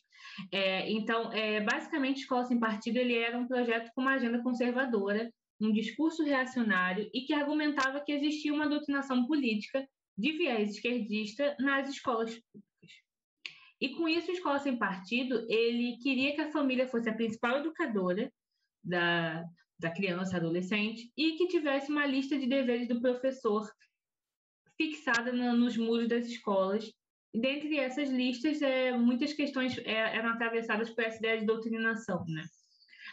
É, então, é, basicamente, Escola Sem Partido ele era um projeto com uma agenda conservadora, um discurso reacionário e que argumentava que existia uma doutrinação política de viés esquerdista nas escolas públicas. E com isso, Escola Sem Partido, ele queria que a família fosse a principal educadora da, da criança, adolescente, e que tivesse uma lista de deveres do professor fixada no, nos muros das escolas. Dentre essas listas, é, muitas questões é, eram atravessadas por essa ideia de doutrinação, né?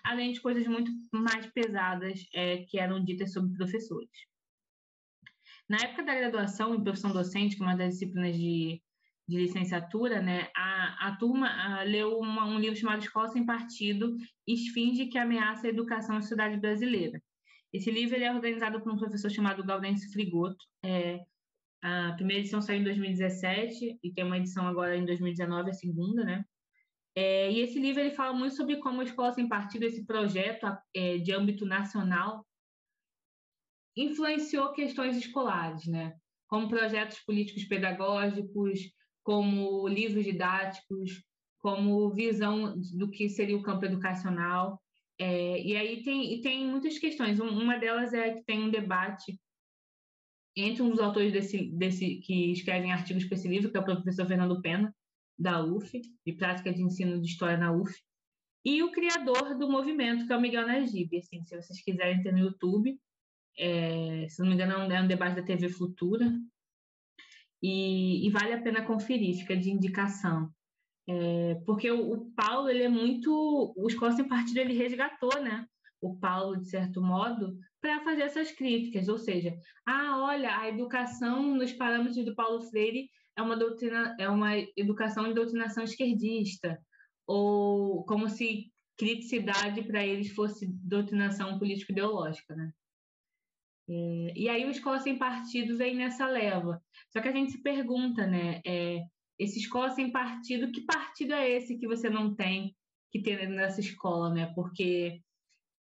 além de coisas muito mais pesadas é, que eram ditas sobre professores. Na época da graduação em profissão docente, que é uma das disciplinas de, de licenciatura, né, a, a turma a, leu uma, um livro chamado Escola Sem Partido, Esfinge que ameaça a educação na sociedade brasileira. Esse livro é organizado por um professor chamado Gaudêncio Frigoto. É, a primeira edição saiu em 2017 e tem uma edição agora em 2019, a segunda, né? É, e esse livro ele fala muito sobre como a Escola Sem Partido, esse projeto é, de âmbito nacional, influenciou questões escolares, né? como projetos políticos pedagógicos, como livros didáticos, como visão do que seria o campo educacional. É, e aí tem, e tem muitas questões. Uma delas é que tem um debate entre um dos autores desse, desse que escrevem artigos para esse livro, que é o professor Fernando Pena, da UF, de prática de ensino de história na UF, e o criador do movimento, que é o Miguel Najib. Assim, se vocês quiserem ter no YouTube, é, se não me engano, é um debate da TV Futura, e, e vale a pena conferir, fica de indicação. É, porque o, o, Paulo, ele é muito. O Escola Sem Partido, ele resgatou, né? O Paulo, de certo modo, para fazer essas críticas, ou seja, ah, olha, a educação nos parâmetros do Paulo Freire é uma doutrina, é uma educação de doutrinação esquerdista, ou como se criticidade para eles fosse doutrinação político-ideológica, né? É, e aí o Escola Sem Partido vem nessa leva. Só que a gente se pergunta, né? É, esse Escola Sem Partido, que partido é esse que você não tem que ter nessa escola, né? Porque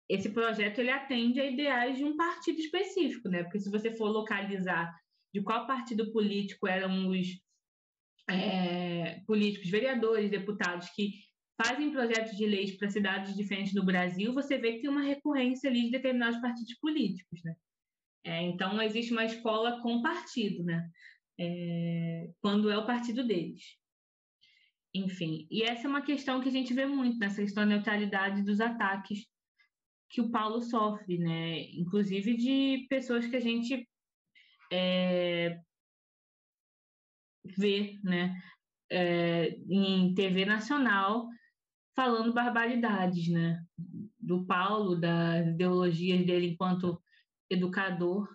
esse projeto ele atende a ideais de um partido específico, né? Porque se você for localizar de qual partido político eram os é, políticos, vereadores, deputados que fazem projetos de leis para cidades diferentes no Brasil, você vê que tem uma recorrência ali de determinados partidos políticos, né? É, então, existe uma escola com partido, né? É, quando é o partido deles. Enfim, e essa é uma questão que a gente vê muito nessa questão da neutralidade dos ataques que o Paulo sofre, né? Inclusive de pessoas que a gente é, ver né, é, em TV nacional falando barbaridades, né? Do Paulo, das ideologias dele enquanto educador.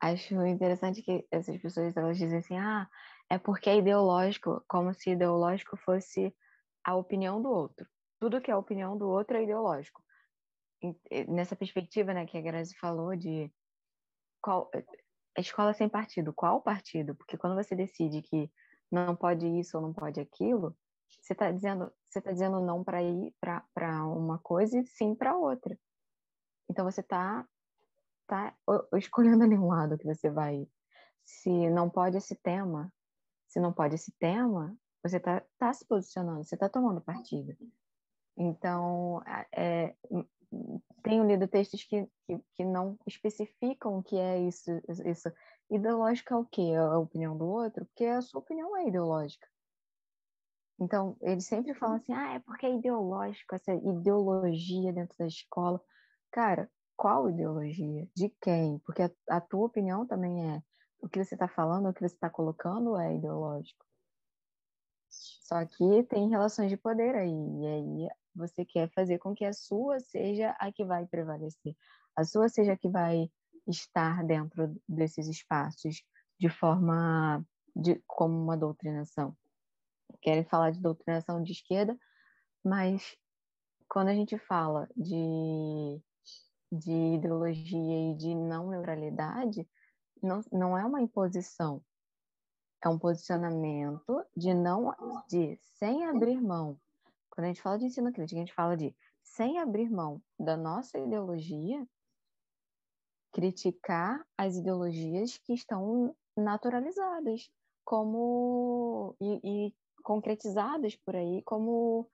Acho interessante que essas pessoas elas dizem assim, ah, é porque é ideológico, como se ideológico fosse a opinião do outro. Tudo que é a opinião do outro é ideológico. Nessa perspectiva, né, que a Grazi falou de qual a escola sem partido. Qual partido? Porque quando você decide que não pode isso ou não pode aquilo, você está dizendo você está dizendo não para ir para uma coisa e sim para outra. Então você está tá escolhendo ali um lado que você vai. Se não pode esse tema, se não pode esse tema, você está tá se posicionando, você está tomando partido. Então, é, tenho lido textos que, que, que, não especificam o que é isso, isso. Ideológico é o quê? É a opinião do outro? Porque a sua opinião é ideológica. Então, eles sempre falam assim, ah, é porque é ideológico, essa ideologia dentro da escola. Cara, qual ideologia? De quem? Porque a, a tua opinião também é. O que você está falando, o que você está colocando é ideológico. Só que tem relações de poder aí. E aí você quer fazer com que a sua seja a que vai prevalecer, a sua seja a que vai estar dentro desses espaços de forma de, como uma doutrinação. Querem falar de doutrinação de esquerda, mas quando a gente fala de, de ideologia e de não neutralidade, não, não é uma imposição, é um posicionamento de não de sem abrir mão quando a gente fala de ensino crítico, a gente fala de, sem abrir mão da nossa ideologia, criticar as ideologias que estão naturalizadas, como e, e concretizadas por aí como,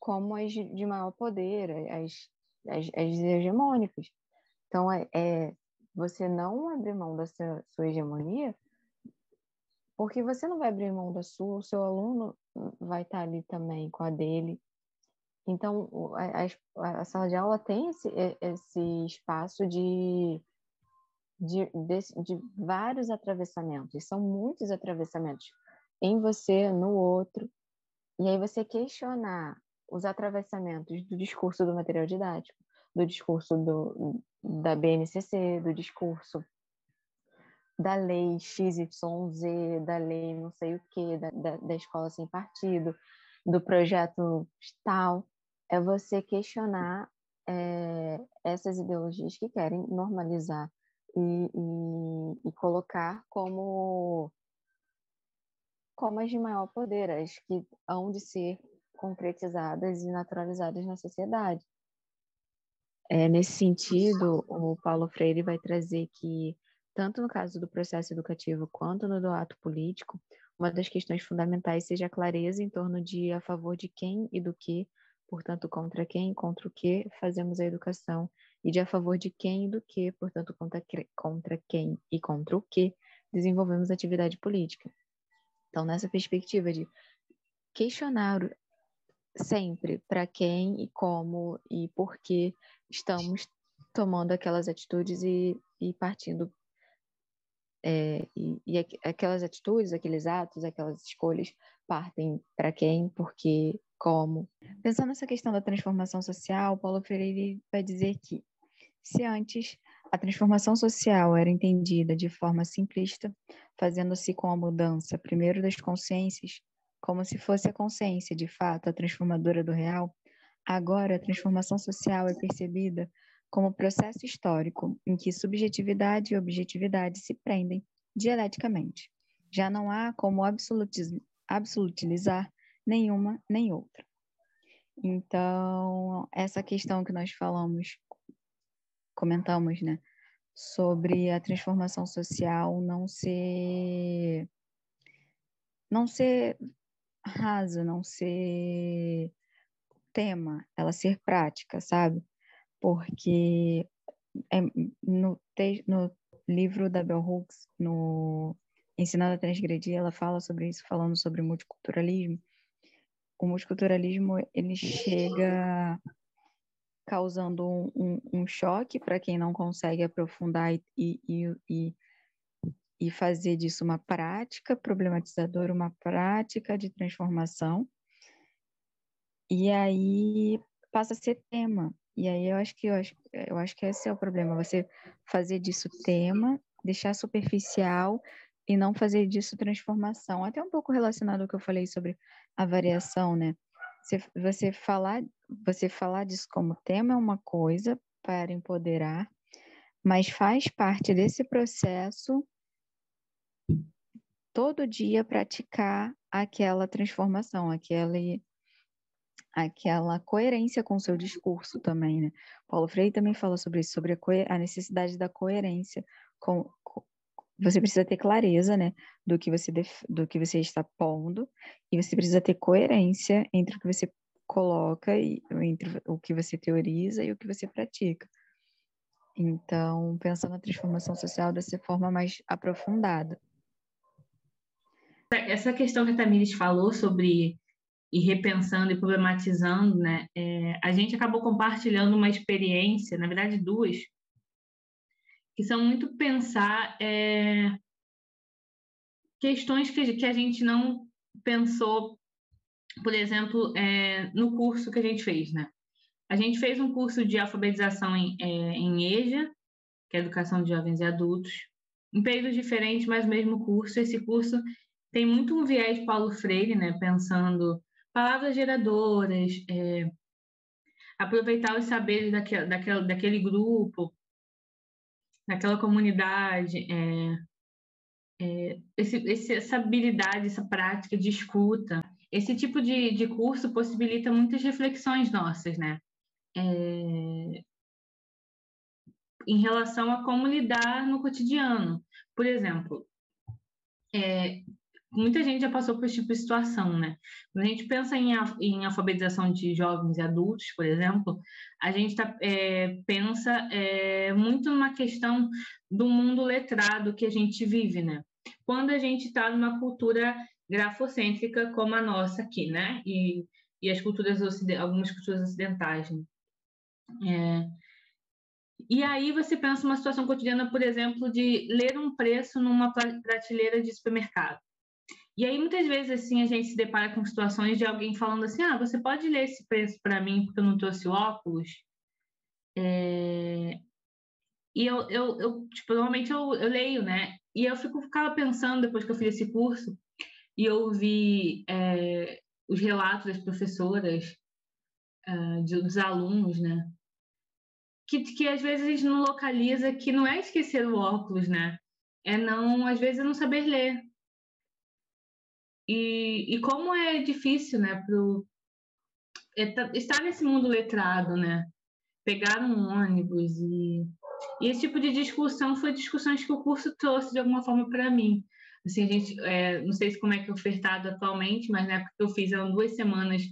como as de maior poder, as, as, as hegemônicas. Então, é, é, você não abrir mão da sua, sua hegemonia, porque você não vai abrir mão da sua, o seu aluno vai estar ali também com a dele. Então, a, a, a sala de aula tem esse, esse espaço de, de, de, de vários atravessamentos, são muitos atravessamentos em você, no outro, e aí você questionar os atravessamentos do discurso do material didático, do discurso do, da BNCC, do discurso da lei XYZ, da lei não sei o que, da, da, da escola sem partido, do projeto tal, é você questionar é, essas ideologias que querem normalizar e, e, e, colocar como como as de maior poder, as que hão de ser concretizadas e naturalizadas na sociedade. É, nesse sentido, o Paulo Freire vai trazer que, tanto no caso do processo educativo quanto no do ato político, uma das questões fundamentais seja a clareza em torno de a favor de quem e do que, portanto, contra quem, contra o que fazemos a educação, e de a favor de quem e do que, portanto, contra, contra quem e contra o que desenvolvemos atividade política. Então, nessa perspectiva de questionar sempre para quem e como e por que estamos tomando aquelas atitudes e, e partindo é, e, e, aquelas atitudes, aqueles atos, aquelas escolhas partem para quem, por quê, como. Pensando nessa questão da transformação social, Paulo Freire vai dizer que se antes a transformação social era entendida de forma simplista, fazendo-se com a mudança primeiro das consciências, como se fosse a consciência, de fato, a transformadora do real, agora a transformação social é percebida como processo histórico em que subjetividade e objetividade se prendem dialeticamente. Já não há como absolutilizar nenhuma nem outra. Então, essa questão que nós falamos, comentamos, né, sobre a transformação social não ser não ser rasa, não ser tema, ela ser prática, sabe? Porque é, no, te, no livro da Bell Hooks, no Ensinando a Transgredir, ela fala sobre isso, falando sobre multiculturalismo. O multiculturalismo, ele chega causando um, um, um choque para quem não consegue aprofundar e, e, e, e fazer disso uma prática problematizadora, uma prática de transformação. E aí passa a ser tema. E aí eu acho que eu acho, eu acho que esse é o problema, você fazer disso tema, deixar superficial e não fazer disso transformação. Até um pouco relacionado ao que eu falei sobre a variação, né? Você, você falar, você falar disso como tema é uma coisa para empoderar, mas faz parte desse processo todo dia praticar aquela transformação, aquele, aquela coerência com o seu discurso também, né? Paulo Freire também fala sobre isso, sobre a, a necessidade da coerência. Com, com, você precisa ter clareza, né, do que você do que você está pondo, e você precisa ter coerência entre o que você coloca e entre o que você teoriza e o que você pratica. Então, pensando na transformação social dessa forma mais aprofundada essa questão que a Tamires falou sobre ir repensando e problematizando, né? É, a gente acabou compartilhando uma experiência, na verdade duas, que são muito pensar é, questões que, que a gente não pensou, por exemplo, é, no curso que a gente fez, né? A gente fez um curso de alfabetização em, é, em EJA, que é Educação de Jovens e Adultos, em períodos diferentes, mas o mesmo curso. Esse curso tem muito um viés Paulo Freire, né? Pensando palavras geradoras, é, aproveitar os saberes daquele, daquele, daquele grupo, daquela comunidade, é, é, esse, esse, essa habilidade, essa prática de escuta. Esse tipo de, de curso possibilita muitas reflexões nossas, né? É, em relação a como lidar no cotidiano. Por exemplo, é, muita gente já passou por esse tipo de situação, né? Quando a gente pensa em, em alfabetização de jovens e adultos, por exemplo, a gente tá, é, pensa é, muito numa questão do mundo letrado que a gente vive, né? Quando a gente está numa cultura grafocêntrica como a nossa aqui, né? E, e as culturas algumas culturas ocidentais. Né? É, e aí você pensa uma situação cotidiana, por exemplo, de ler um preço numa prateleira de supermercado. E aí muitas vezes assim a gente se depara com situações de alguém falando assim: "Ah, você pode ler esse preço para mim porque eu não trouxe óculos?" É... E eu, eu, eu tipo, normalmente eu, eu leio, né? E eu fico ficava pensando depois que eu fiz esse curso e ouvi é, os relatos das professoras, uh, de, dos alunos, né? Que, que às vezes a gente não localiza que não é esquecer o óculos, né? É não, às vezes, é não saber ler. E, e como é difícil, né, pro, é, estar nesse mundo letrado, né? Pegar um ônibus e, e esse tipo de discussão foi discussões que o curso trouxe de alguma forma para mim. Assim, a gente, é, não sei se como é que é ofertado atualmente, mas na época que eu fiz, eram duas semanas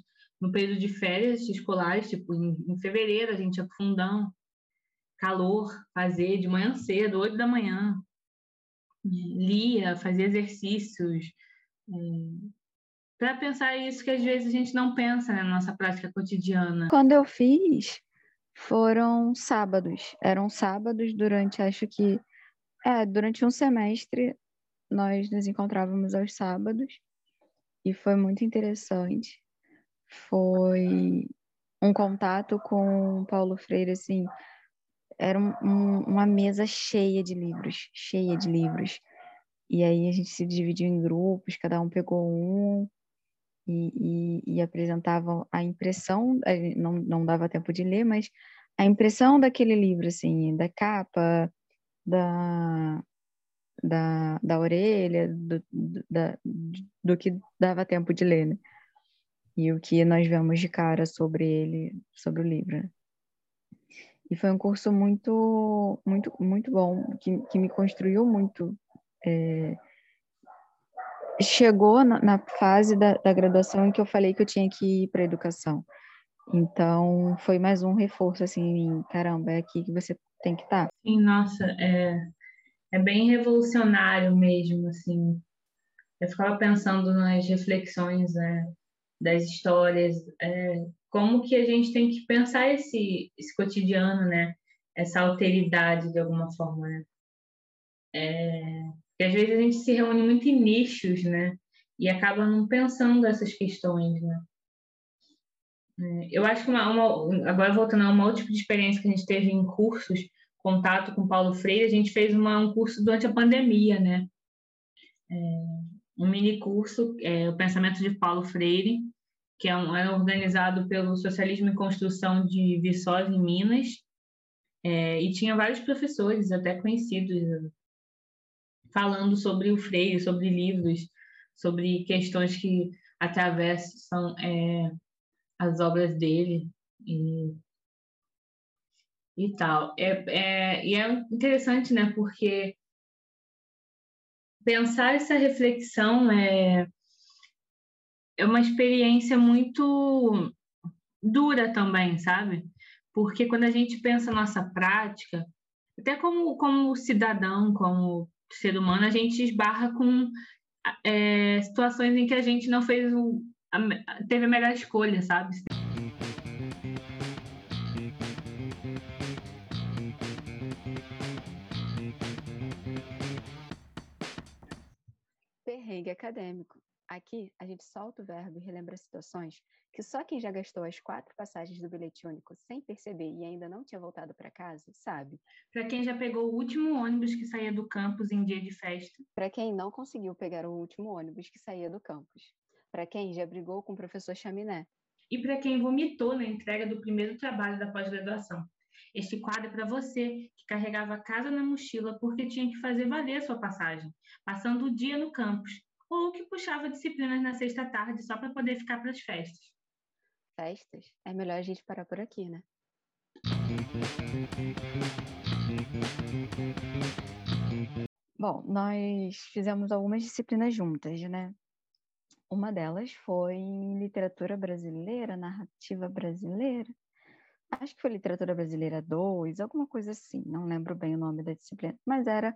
no período de férias escolares, tipo, em, em fevereiro a gente ia fundão, calor, fazer de manhã cedo, oito da manhã, lia, fazia exercícios, para pensar isso que às vezes a gente não pensa né, na nossa prática cotidiana. Quando eu fiz, foram sábados. Eram sábados durante, acho que, é, durante um semestre nós nos encontrávamos aos sábados e foi muito interessante. Foi um contato com Paulo Freire, assim, era um, um, uma mesa cheia de livros, cheia de livros. E aí a gente se dividiu em grupos, cada um pegou um e, e, e apresentava a impressão, não, não dava tempo de ler, mas a impressão daquele livro, assim, da capa, da, da, da orelha, do, da, do que dava tempo de ler, né? E o que nós vemos de cara sobre ele, sobre o livro. Né? E foi um curso muito, muito, muito bom, que, que me construiu muito. É... Chegou na, na fase da, da graduação em que eu falei que eu tinha que ir para educação. Então, foi mais um reforço, assim, caramba, é aqui que você tem que estar. Tá. Sim, nossa, é, é bem revolucionário mesmo, assim. Eu ficava pensando nas reflexões né, das histórias, é, como que a gente tem que pensar esse, esse cotidiano, né? Essa alteridade de alguma forma, né? É, porque às vezes a gente se reúne muito em nichos, né? E acaba não pensando essas questões, né? É, eu acho que uma, uma, agora voltando a uma outra tipo de experiência que a gente teve em cursos contato com Paulo Freire, a gente fez uma, um curso durante a pandemia, né? É, um mini curso, é, o Pensamento de Paulo Freire, que é, um, é organizado pelo Socialismo em Construção de Viçosa, em Minas, é, e tinha vários professores, até conhecidos, falando sobre o Freire, sobre livros, sobre questões que atravessam é, as obras dele. E e tal. É, é, e é interessante, né? Porque pensar essa reflexão é, é uma experiência muito dura também, sabe? Porque quando a gente pensa nossa prática, até como, como cidadão, como ser humano, a gente esbarra com é, situações em que a gente não fez o, a, teve a melhor escolha, sabe? perrengue acadêmico. Aqui, a gente solta o verbo e relembra situações que só quem já gastou as quatro passagens do bilhete único sem perceber e ainda não tinha voltado para casa, sabe. Para quem já pegou o último ônibus que saía do campus em dia de festa. Para quem não conseguiu pegar o último ônibus que saía do campus. Para quem já brigou com o professor Chaminé. E para quem vomitou na entrega do primeiro trabalho da pós-graduação. Este quadro é para você que carregava a casa na mochila porque tinha que fazer valer a sua passagem, passando o dia no campus, ou que puxava disciplinas na sexta tarde só para poder ficar para as festas. Festas? É melhor a gente parar por aqui, né? Bom, nós fizemos algumas disciplinas juntas, né? Uma delas foi em literatura brasileira, narrativa brasileira. Acho que foi literatura brasileira 2, alguma coisa assim, não lembro bem o nome da disciplina, mas era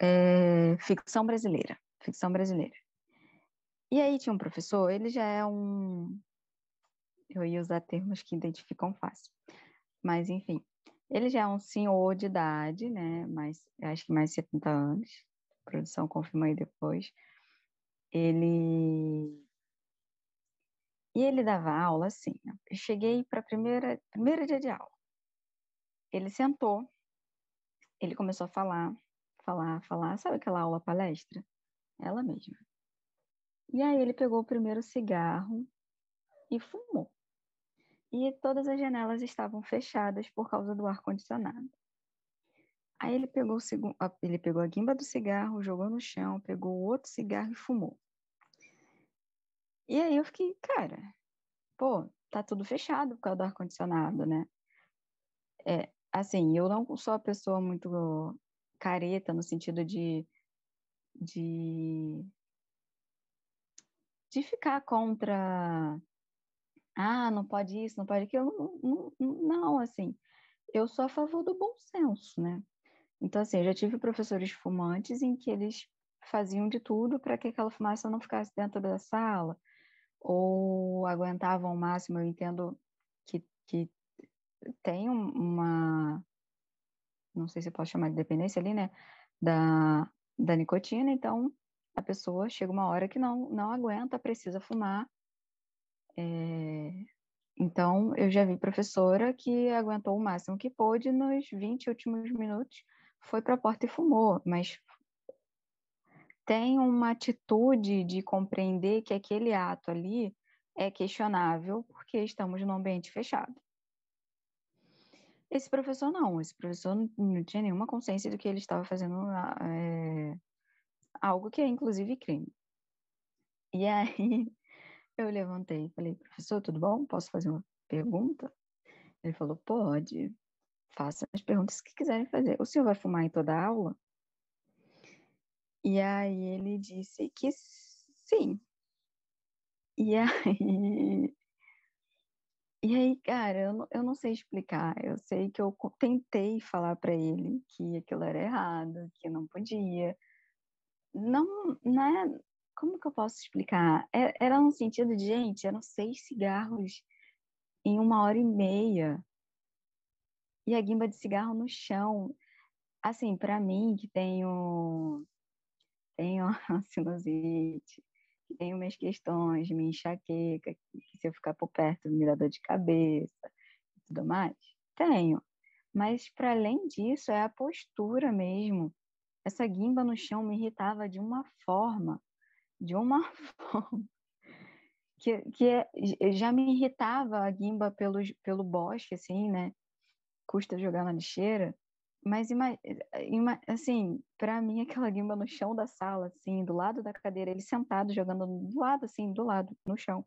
é, ficção brasileira, ficção brasileira. E aí tinha um professor, ele já é um. Eu ia usar termos que identificam fácil, mas enfim, ele já é um senhor de idade, né? Mas acho que mais de 70 anos. A produção confirma aí depois. Ele e ele dava aula assim. Eu cheguei para primeira primeiro dia de aula. Ele sentou, ele começou a falar, falar, falar. Sabe aquela aula palestra? Ela mesma. E aí ele pegou o primeiro cigarro e fumou e todas as janelas estavam fechadas por causa do ar-condicionado. Aí ele pegou, o, ele pegou a guimba do cigarro, jogou no chão, pegou outro cigarro e fumou. E aí eu fiquei, cara, pô, tá tudo fechado por causa do ar-condicionado, né? É, assim, eu não sou a pessoa muito careta no sentido de, de, de ficar contra ah, não pode isso, não pode aquilo. Não, não, não, assim, eu sou a favor do bom senso, né? Então, assim, eu já tive professores fumantes em que eles faziam de tudo para que aquela fumaça não ficasse dentro da sala, ou aguentavam o máximo. Eu entendo que, que tem uma, não sei se eu posso chamar de dependência ali, né, da, da nicotina, então a pessoa chega uma hora que não, não aguenta, precisa fumar, é, então, eu já vi professora que aguentou o máximo que pôde nos 20 últimos minutos, foi para a porta e fumou, mas tem uma atitude de compreender que aquele ato ali é questionável porque estamos num ambiente fechado. Esse professor não, esse professor não tinha nenhuma consciência do que ele estava fazendo é, algo que é inclusive crime. E aí eu levantei e falei, professor, tudo bom? Posso fazer uma pergunta? Ele falou, pode. Faça as perguntas que quiserem fazer. O senhor vai fumar em toda a aula? E aí ele disse que sim. E aí. E aí, cara, eu não, eu não sei explicar. Eu sei que eu tentei falar para ele que aquilo era errado, que não podia. Não, não é, como que eu posso explicar? É, era no sentido de, gente, eram seis cigarros em uma hora e meia. E a guimba de cigarro no chão. Assim, para mim, que tenho, tenho sinusite, tenho minhas questões, minha enxaqueca, que se eu ficar por perto me dá dor de cabeça e tudo mais, tenho. Mas, para além disso, é a postura mesmo. Essa guimba no chão me irritava de uma forma de uma forma que, que é, já me irritava a guimba pelo, pelo bosque, assim, né? Custa jogar na lixeira. Mas, ima, ima, assim, para mim, aquela guimba no chão da sala, assim, do lado da cadeira, ele sentado, jogando do lado, assim, do lado, no chão,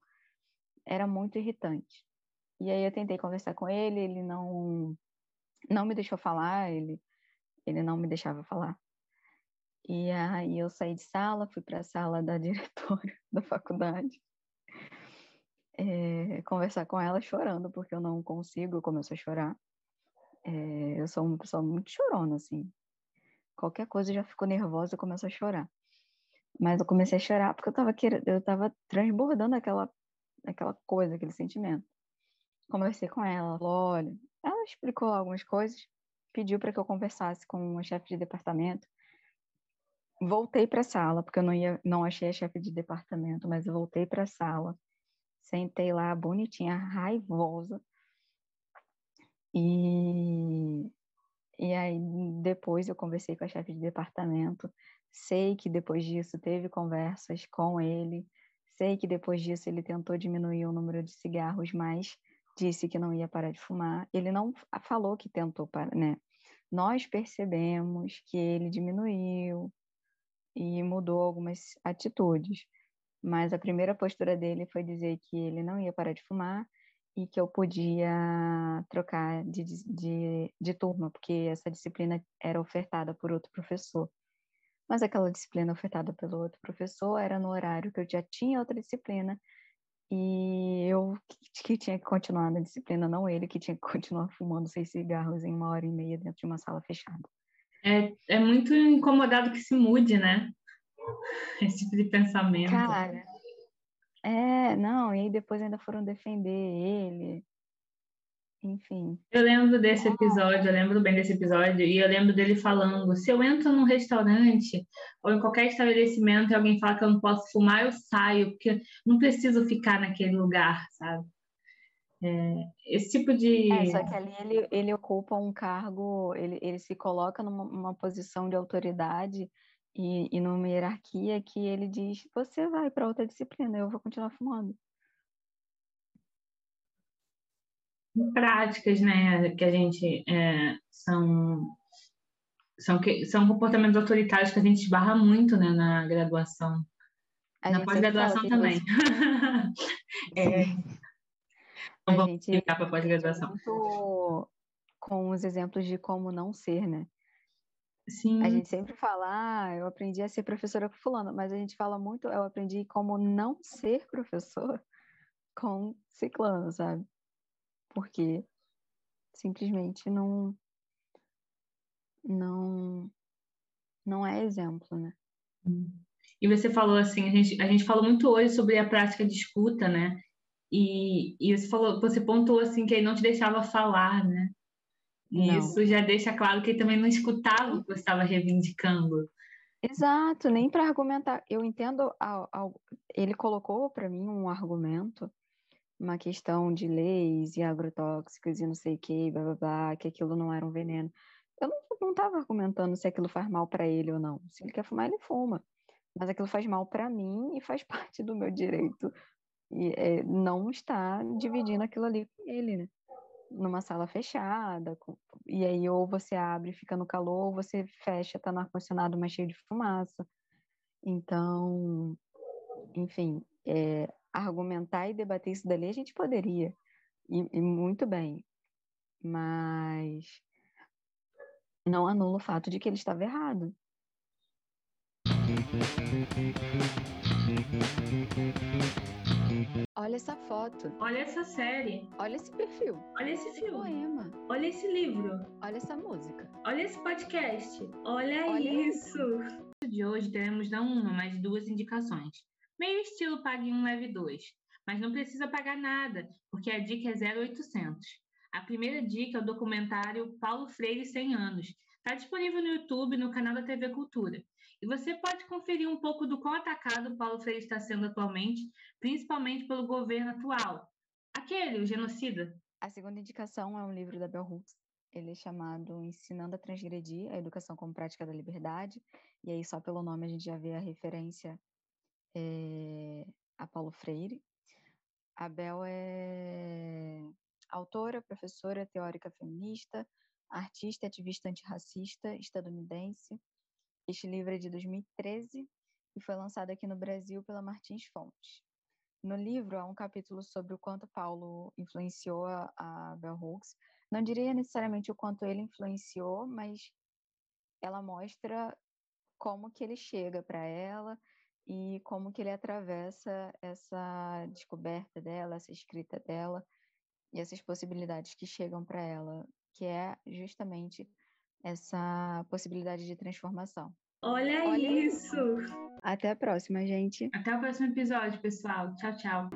era muito irritante. E aí eu tentei conversar com ele, ele não, não me deixou falar, ele, ele não me deixava falar. E aí eu saí de sala, fui para a sala da diretora da faculdade, é, conversar com ela chorando, porque eu não consigo, eu começo a chorar. É, eu sou uma pessoa muito chorona, assim. Qualquer coisa eu já fico nervosa, eu começo a chorar. Mas eu comecei a chorar porque eu estava querendo, eu tava transbordando aquela, aquela coisa, aquele sentimento. Conversei com ela, falou, olha, ela explicou algumas coisas, pediu para que eu conversasse com o chefe de departamento voltei para a sala, porque eu não ia, não achei a chefe de departamento, mas eu voltei para a sala, sentei lá bonitinha, raivosa. E e aí depois eu conversei com a chefe de departamento. Sei que depois disso teve conversas com ele. Sei que depois disso ele tentou diminuir o número de cigarros, mas disse que não ia parar de fumar. Ele não falou que tentou parar, né? Nós percebemos que ele diminuiu, e mudou algumas atitudes. Mas a primeira postura dele foi dizer que ele não ia parar de fumar e que eu podia trocar de, de, de turma, porque essa disciplina era ofertada por outro professor. mas aquela disciplina ofertada pelo outro professor era no horário que eu já tinha outra disciplina e eu que tinha que continuar na disciplina, não ele que tinha que continuar fumando seis cigarros em uma hora e meia dentro de uma sala fechada. É, é muito incomodado que se mude, né? Esse tipo de pensamento. Cara, é, não, e aí depois ainda foram defender ele. Enfim. Eu lembro desse episódio, eu lembro bem desse episódio, e eu lembro dele falando: se eu entro num restaurante ou em qualquer estabelecimento e alguém fala que eu não posso fumar, eu saio, porque não preciso ficar naquele lugar, sabe? É, esse tipo de. É, só que ali ele, ele ocupa um cargo, ele, ele se coloca numa posição de autoridade e, e numa hierarquia que ele diz: você vai para outra disciplina, eu vou continuar fumando. práticas, né, que a gente é, são são que são comportamentos autoritários que a gente esbarra muito, né, na graduação, a na pós-graduação também. é. Então, vamos ficar para pós-graduação. Com os exemplos de como não ser, né? Sim. A gente sempre fala, ah, eu aprendi a ser professora com fulano, mas a gente fala muito, eu aprendi como não ser professor com ciclano, sabe? porque simplesmente não não não é exemplo, né? E você falou assim, a gente, a gente falou muito hoje sobre a prática de escuta, né? E, e você falou, você pontuou assim que ele não te deixava falar, né? E não. isso já deixa claro que ele também não escutava o que você estava reivindicando. Exato, nem para argumentar. Eu entendo, ele colocou para mim um argumento uma questão de leis e agrotóxicos e não sei o que, blá, blá, blá, que aquilo não era um veneno. Eu não estava argumentando se aquilo faz mal para ele ou não. Se ele quer fumar, ele fuma. Mas aquilo faz mal para mim e faz parte do meu direito. E é, não está dividindo aquilo ali com ele, né? Numa sala fechada. E aí, ou você abre e fica no calor, ou você fecha, tá no ar-condicionado, mas cheio de fumaça. Então, enfim, é, argumentar e debater isso dali, a gente poderia, e, e muito bem, mas não anula o fato de que ele estava errado. Olha essa foto. Olha essa série. Olha esse perfil. Olha esse, filme. poema. Olha esse livro. Olha essa música. Olha esse podcast. Olha, Olha isso. isso. De hoje teremos não uma, mas duas indicações meio estilo Pague um Leve 2. Mas não precisa pagar nada, porque a dica é 0800. A primeira dica é o documentário Paulo Freire 100 anos. Está disponível no YouTube, no canal da TV Cultura. E você pode conferir um pouco do quão atacado Paulo Freire está sendo atualmente, principalmente pelo governo atual. Aquele, o genocida. A segunda indicação é um livro da Bell Hooks. Ele é chamado Ensinando a Transgredir, a Educação como Prática da Liberdade. E aí, só pelo nome, a gente já vê a referência é, a Paulo Freire. A Bel é autora, professora, teórica feminista, artista ativista antirracista estadunidense. Este livro é de 2013 e foi lançado aqui no Brasil pela Martins Fontes. No livro há um capítulo sobre o quanto Paulo influenciou a Bell Hooks. Não diria necessariamente o quanto ele influenciou, mas ela mostra como que ele chega para ela e como que ele atravessa essa descoberta dela, essa escrita dela e essas possibilidades que chegam para ela, que é justamente essa possibilidade de transformação. Olha, Olha isso! Até a próxima, gente. Até o próximo episódio, pessoal. Tchau, tchau.